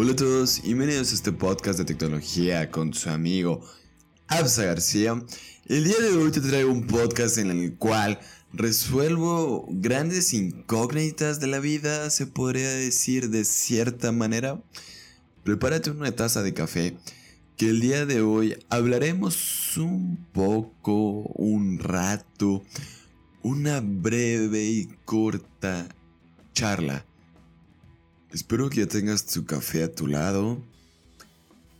Hola a todos y bienvenidos a este podcast de tecnología con su amigo Absa García. El día de hoy te traigo un podcast en el cual resuelvo grandes incógnitas de la vida, se podría decir de cierta manera. Prepárate una taza de café que el día de hoy hablaremos un poco, un rato, una breve y corta charla. Espero que ya tengas tu café a tu lado.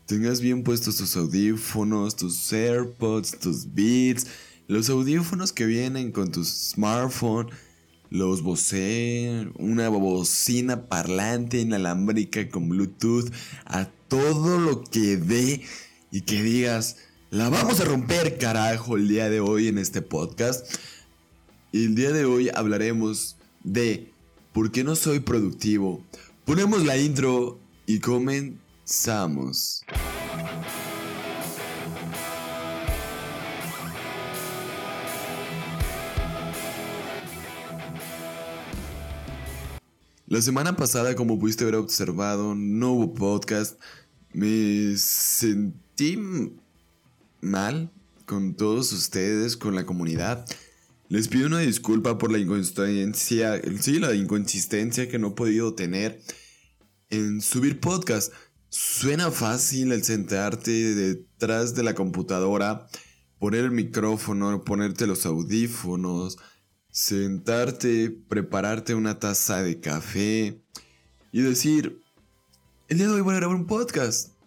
Tengas bien puestos tus audífonos, tus AirPods, tus Beats, los audífonos que vienen con tu smartphone, los Bose, una bocina parlante inalámbrica con Bluetooth, a todo lo que dé y que digas, la vamos a romper carajo el día de hoy en este podcast. Y el día de hoy hablaremos de por qué no soy productivo. Ponemos la intro y comenzamos. La semana pasada, como pudiste haber observado, no hubo podcast. Me sentí mal con todos ustedes, con la comunidad. Les pido una disculpa por la inconsistencia, sí, la inconsistencia que no he podido tener en subir podcast. Suena fácil el sentarte detrás de la computadora, poner el micrófono, ponerte los audífonos, sentarte, prepararte una taza de café y decir, el día de hoy voy a grabar un podcast.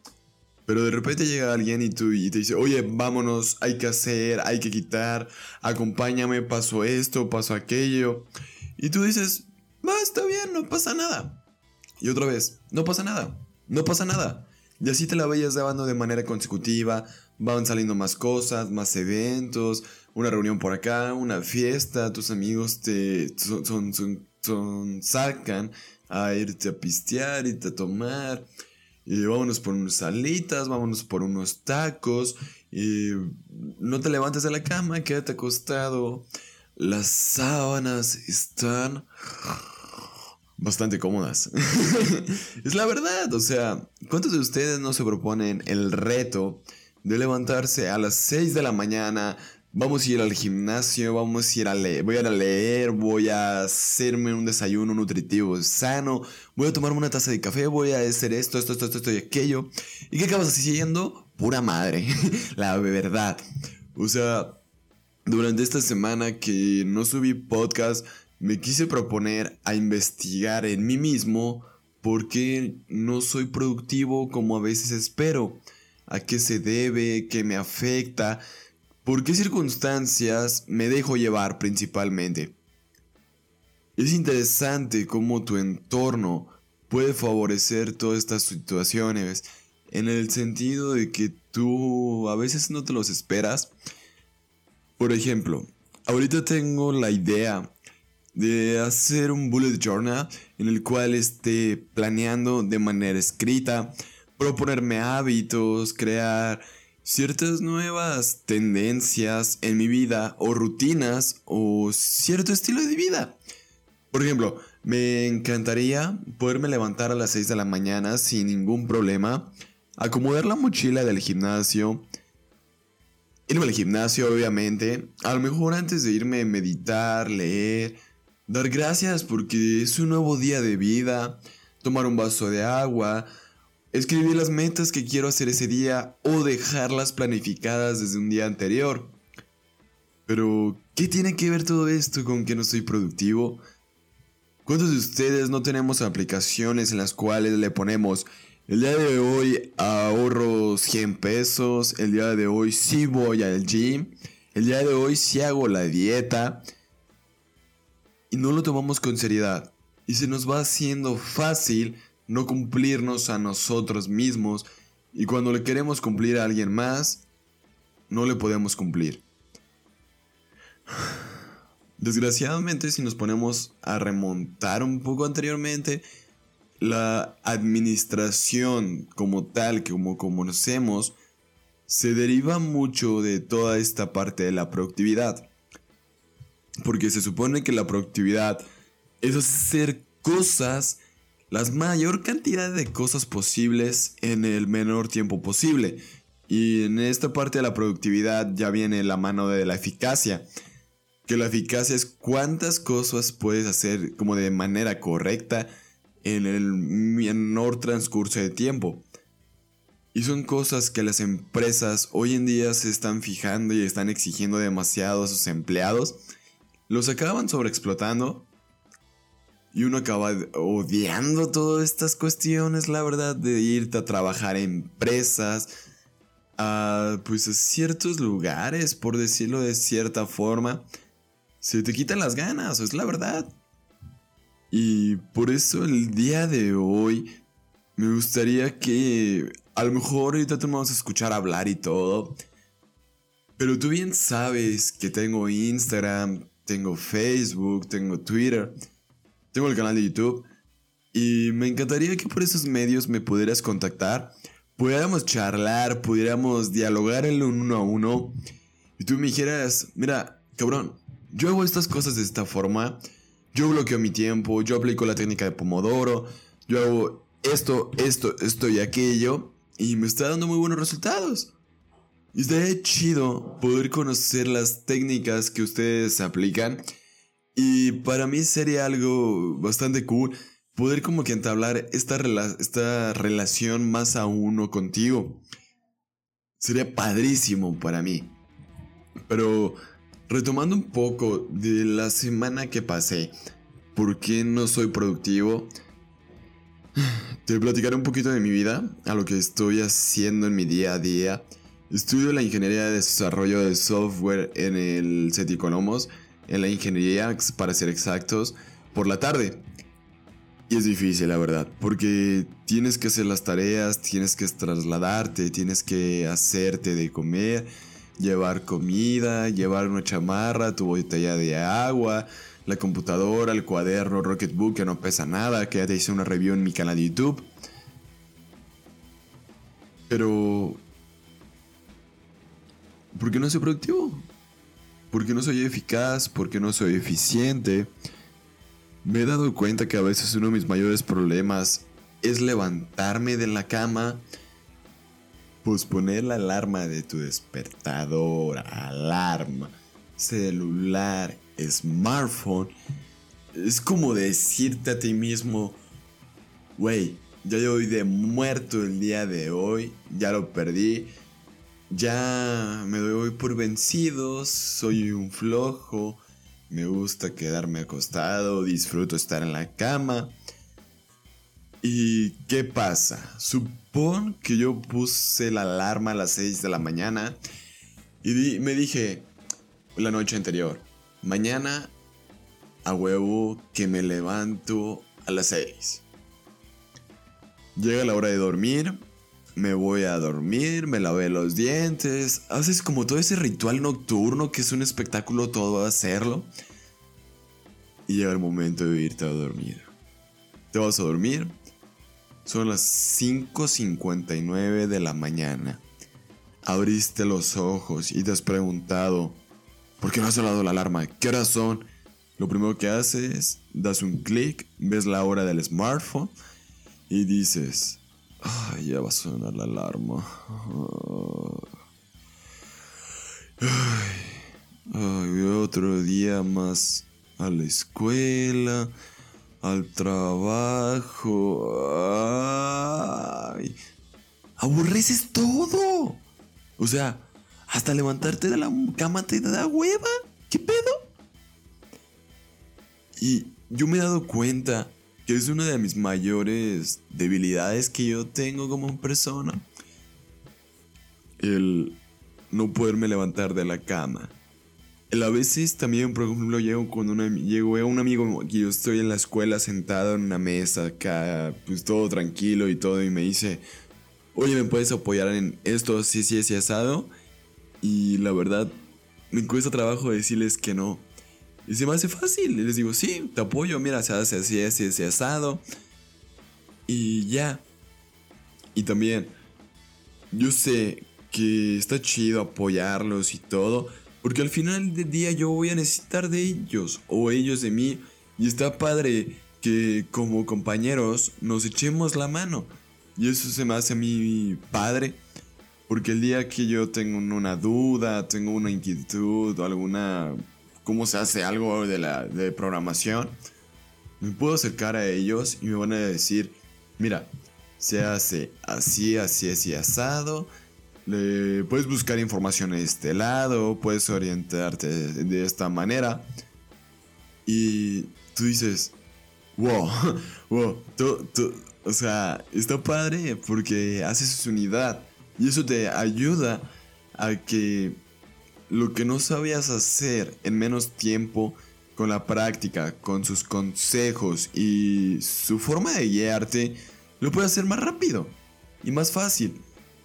Pero de repente llega alguien y, te dice, oye, vámonos, hay que hacer, hay que quitar, acompáñame, paso esto, paso aquello. Y tú dices, va, está bien, no pasa nada. Y otra vez, no pasa nada, no pasa nada. Y así te la vayas llevando de manera consecutiva, van saliendo más cosas, más eventos, una reunión por acá, una fiesta, tus amigos te son, son, sacan a irte a pistear, irte a tomar. Y vámonos por unas salitas, vámonos por unos tacos. Y no te levantes de la cama, quédate acostado. Las sábanas están bastante cómodas. es la verdad, o sea, ¿cuántos de ustedes no se proponen el reto de levantarse a las 6 de la mañana, Vamos a ir al gimnasio, vamos a ir a leer, voy a ir a leer, voy a hacerme un desayuno nutritivo sano, voy a tomarme una taza de café, voy a hacer esto, esto, esto, esto y aquello. ¿Y qué acabas haciendo? Pura madre, la verdad. O sea, durante esta semana que no subí podcast, me quise proponer a investigar en mí mismo por qué no soy productivo como a veces espero, a qué se debe, qué me afecta ¿Por qué circunstancias me dejo llevar principalmente? Es interesante cómo tu entorno puede favorecer todas estas situaciones en el sentido de que tú a veces no te los esperas. Por ejemplo, ahorita tengo la idea de hacer un bullet journal en el cual esté planeando de manera escrita, proponerme hábitos, crear ciertas nuevas tendencias en mi vida o rutinas o cierto estilo de vida. Por ejemplo, me encantaría poderme levantar a las 6 de la mañana sin ningún problema, acomodar la mochila del gimnasio, irme al gimnasio obviamente, a lo mejor antes de irme meditar, leer, dar gracias porque es un nuevo día de vida, tomar un vaso de agua, escribir las metas que quiero hacer ese día o dejarlas planificadas desde un día anterior. Pero, ¿qué tiene que ver todo esto con que no soy productivo? ¿Cuántos de ustedes no tenemos aplicaciones en las cuales le ponemos el día de hoy ahorro 100 pesos, el día de hoy sí voy al gym, el día de hoy sí hago la dieta y no lo tomamos con seriedad y se nos va haciendo fácil no cumplirnos a nosotros mismos y cuando le queremos cumplir a alguien más, no le podemos cumplir. Desgraciadamente, si nos ponemos a remontar un poco anteriormente, la administración como tal, como conocemos, se deriva mucho de toda esta parte de la productividad. Porque se supone que la productividad es hacer cosas la mayor cantidad de cosas posibles en el menor tiempo posible. Y en esta parte de la productividad ya viene la mano de la eficacia. Que la eficacia es cuántas cosas puedes hacer como de manera correcta en el menor transcurso de tiempo. Y son cosas que las empresas hoy en día se están fijando y están exigiendo demasiado a sus empleados. Los acaban sobreexplotando. Y uno acaba odiando todas estas cuestiones, la verdad, de irte a trabajar en empresas, a pues a ciertos lugares, por decirlo de cierta forma. Se te quitan las ganas, es la verdad. Y por eso el día de hoy me gustaría que a lo mejor ahorita te vamos a escuchar hablar y todo. Pero tú bien sabes que tengo Instagram, tengo Facebook, tengo Twitter, tengo el canal de YouTube. Y me encantaría que por esos medios me pudieras contactar, pudiéramos charlar, pudiéramos dialogar en uno a uno. Y tú me dijeras, mira, cabrón, yo hago estas cosas de esta forma. Yo bloqueo mi tiempo, yo aplico la técnica de Pomodoro, yo hago esto, esto, esto y aquello. Y me está dando muy buenos resultados. Y estaría chido poder conocer las técnicas que ustedes aplican. Y para mí sería algo bastante cool poder como que entablar esta, esta relación más a uno contigo. Sería padrísimo para mí. Pero retomando un poco de la semana que pasé, ¿por qué no soy productivo? Te platicaré un poquito de mi vida, a lo que estoy haciendo en mi día a día. Estudio la ingeniería de desarrollo de software en el CETICONOMOS, en la ingeniería, para ser exactos, por la tarde. Y es difícil, la verdad, porque tienes que hacer las tareas, tienes que trasladarte, tienes que hacerte de comer, llevar comida, llevar una chamarra, tu botella de agua, la computadora, el cuaderno, Rocketbook que no pesa nada, que ya te hice una review en mi canal de YouTube. Pero... ¿Por qué no soy productivo? ¿Por qué no soy eficaz? ¿Por qué no soy eficiente? Me he dado cuenta que a veces uno de mis mayores problemas es levantarme de la cama, posponer la alarma de tu despertador, alarma, celular, smartphone, es como decirte a ti mismo, wey, ya yo de muerto el día de hoy, ya lo perdí, ya me doy por vencido, soy un flojo, me gusta quedarme acostado, disfruto estar en la cama. ¿Y qué pasa? Supón que yo puse la alarma a las 6 de la mañana y me dije la noche anterior, Mañana a huevo que me levanto a las 6. Llega la hora de dormir, me voy a dormir, me lavé los dientes, haces como todo ese ritual nocturno que es un espectáculo todo hacerlo. Y llega el momento de irte a dormir. Te vas a dormir. Son las 5.59 de la mañana. Abriste los ojos y te has preguntado, ¿Por qué no ha sonado la alarma? ¿Qué horas son? Lo primero que haces, das un clic, ves la hora del smartphone y dices, ay, ya va a sonar la alarma. Ay, otro día más a la escuela, al trabajo. Ay, todo. O sea, hasta levantarte de la cama te da hueva. ¿Qué pedo? Y yo me he dado cuenta que es una de mis mayores debilidades que yo tengo como persona. El no poderme levantar de la cama. El a veces también, por ejemplo, llego con una, llego a un amigo que yo estoy en la escuela sentado en una mesa acá, pues todo tranquilo y todo, y me dice, oye, ¿me puedes apoyar en esto, sí, sí, sí, asado? Y la verdad, me cuesta trabajo decirles que no. Y se me hace fácil. Y les digo, sí, te apoyo, mira, se hace así, así, así, asado. Y ya. Y también, yo sé que está chido apoyarlos y todo. Porque al final del día yo voy a necesitar de ellos o ellos de mí. Y está padre que como compañeros nos echemos la mano. Y eso se me hace a mí padre. Porque el día que yo tengo una duda, tengo una inquietud o alguna... ¿Cómo se hace algo de, la, de programación? Me puedo acercar a ellos y me van a decir, mira, se hace así, así, así asado. Le puedes buscar información en este lado, puedes orientarte de esta manera. Y tú dices, wow, wow, o sea, está padre porque haces unidad y eso te ayuda a que lo que no sabías hacer en menos tiempo, con la práctica, con sus consejos y su forma de guiarte, lo puedes hacer más rápido y más fácil.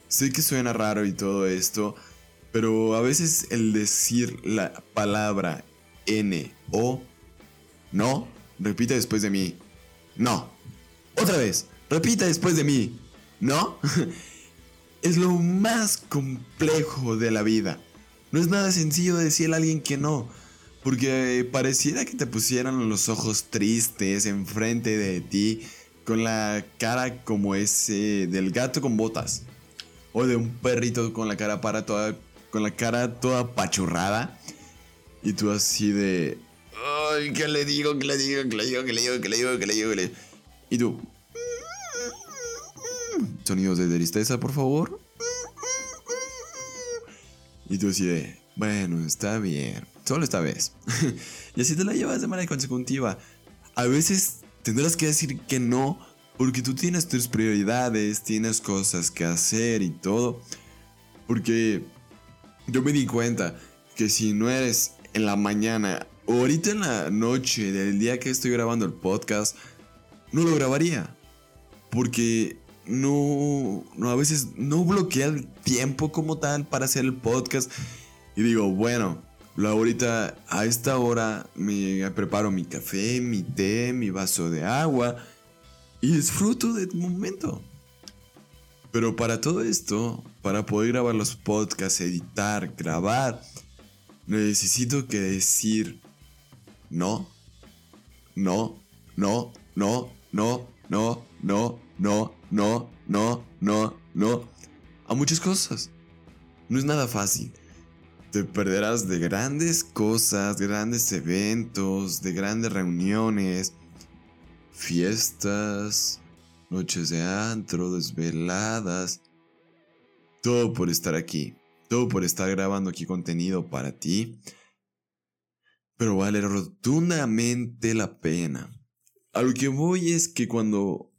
Sé que suena raro y todo esto, pero a veces el decir la palabra N o no, repita después de mí. No. Otra vez, repita después de mí. ¿No? es lo más complejo de la vida. No es nada sencillo decirle a alguien que no. Porque pareciera que te pusieran los ojos tristes enfrente de ti con la cara como ese del gato con botas. O de un perrito con la cara para toda con la cara toda pachurrada y tú así de ay, ¿qué le digo? ¿Qué le digo? ¿Qué le digo? ¿Qué le digo? ¿Qué le digo? ¿Qué le digo? ¿Qué le digo? Y tú sonidos de tristeza, por favor. Y tú así bueno, está bien, solo esta vez. y así te la llevas de manera consecutiva. A veces tendrás que decir que no, porque tú tienes tus prioridades, tienes cosas que hacer y todo. Porque yo me di cuenta que si no eres en la mañana o ahorita en la noche del día que estoy grabando el podcast, no lo grabaría. Porque no, no, a veces no bloquea el tiempo como tal para hacer el podcast. Y digo, bueno, ahorita a esta hora me preparo mi café, mi té, mi vaso de agua y disfruto del momento. Pero para todo esto, para poder grabar los podcasts, editar, grabar, necesito que decir no, no, no, no, no, no, no, no, no, no, no, no, a muchas cosas. No es nada fácil. Te perderás de grandes cosas, grandes eventos, de grandes reuniones, fiestas, noches de antro, desveladas. Todo por estar aquí. Todo por estar grabando aquí contenido para ti. Pero vale rotundamente la pena. A lo que voy es que cuando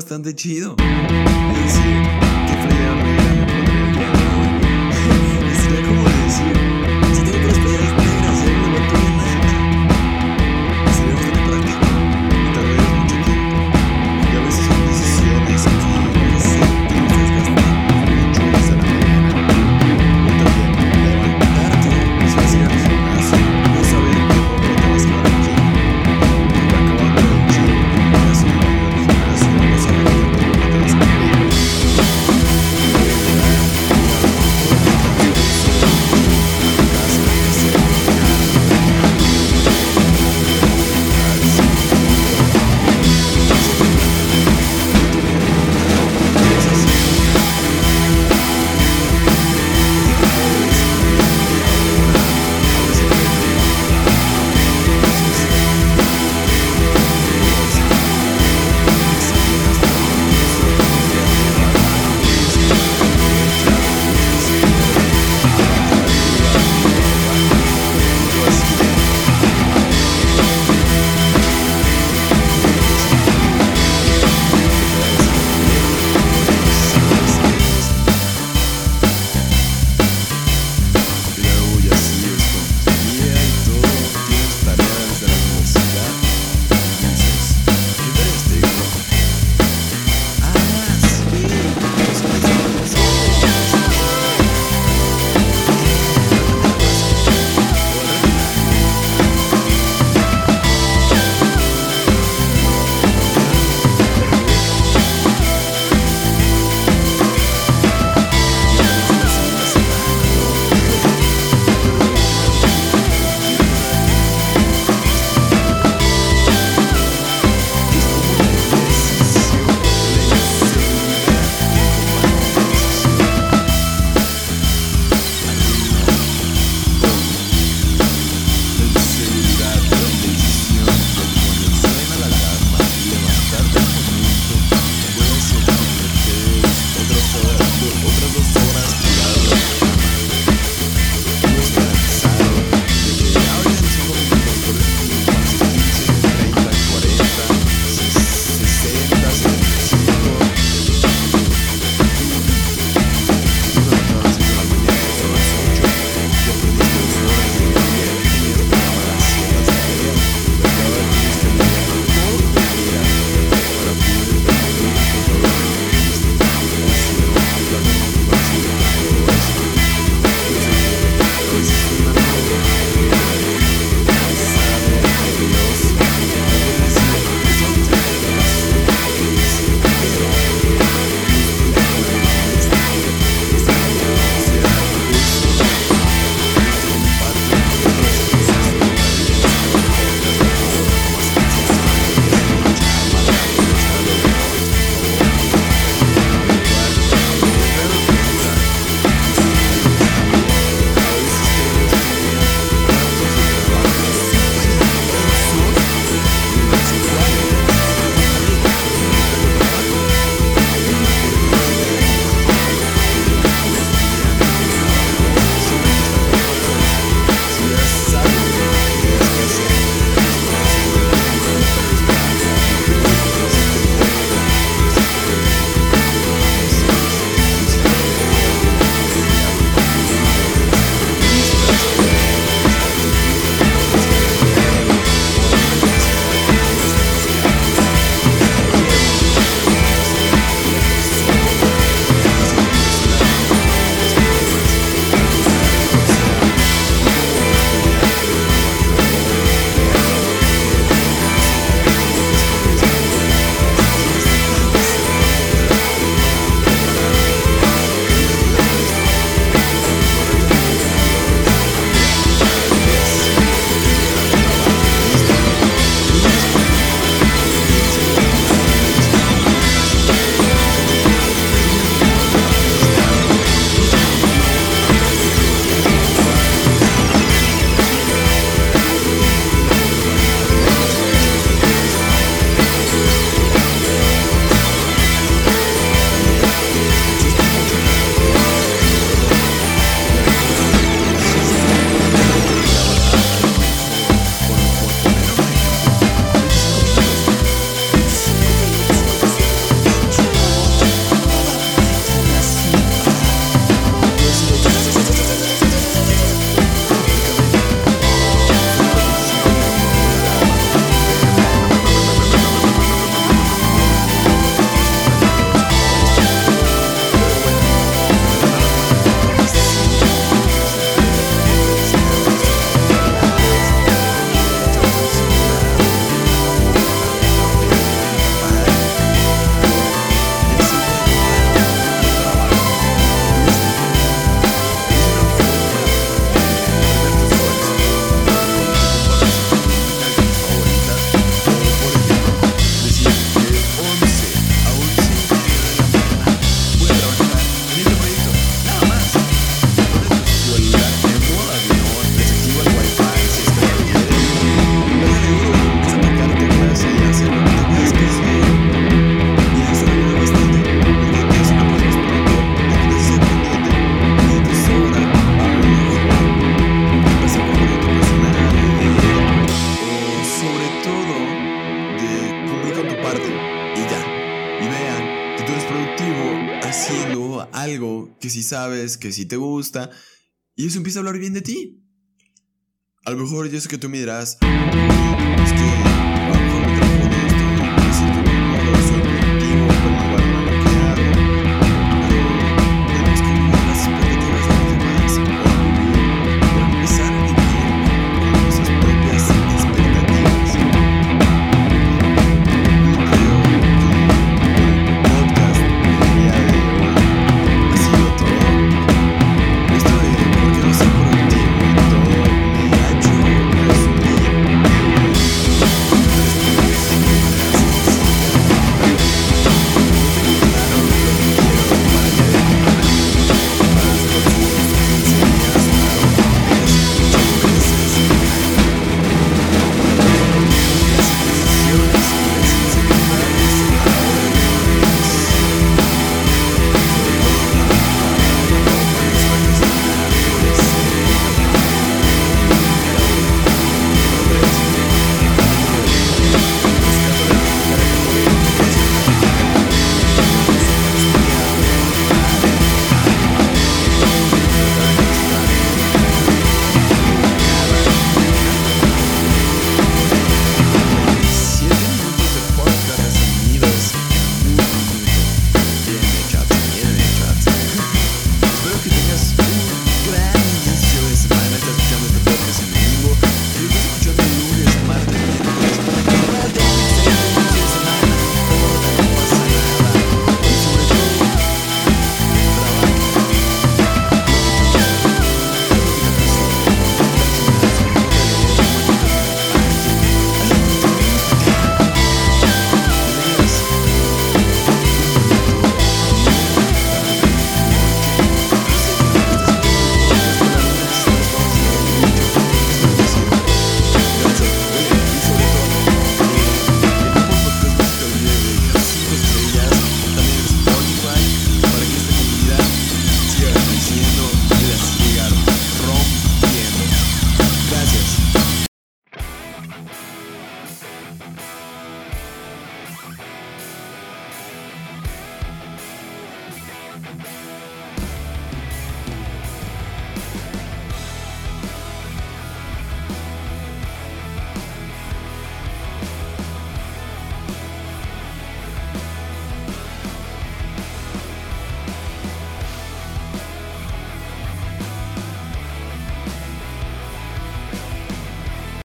bastante chido. Es decir, ¿qué playera negra sabes, que sí te gusta, y eso empieza a hablar bien de ti. A lo mejor yo sé que tú me dirás,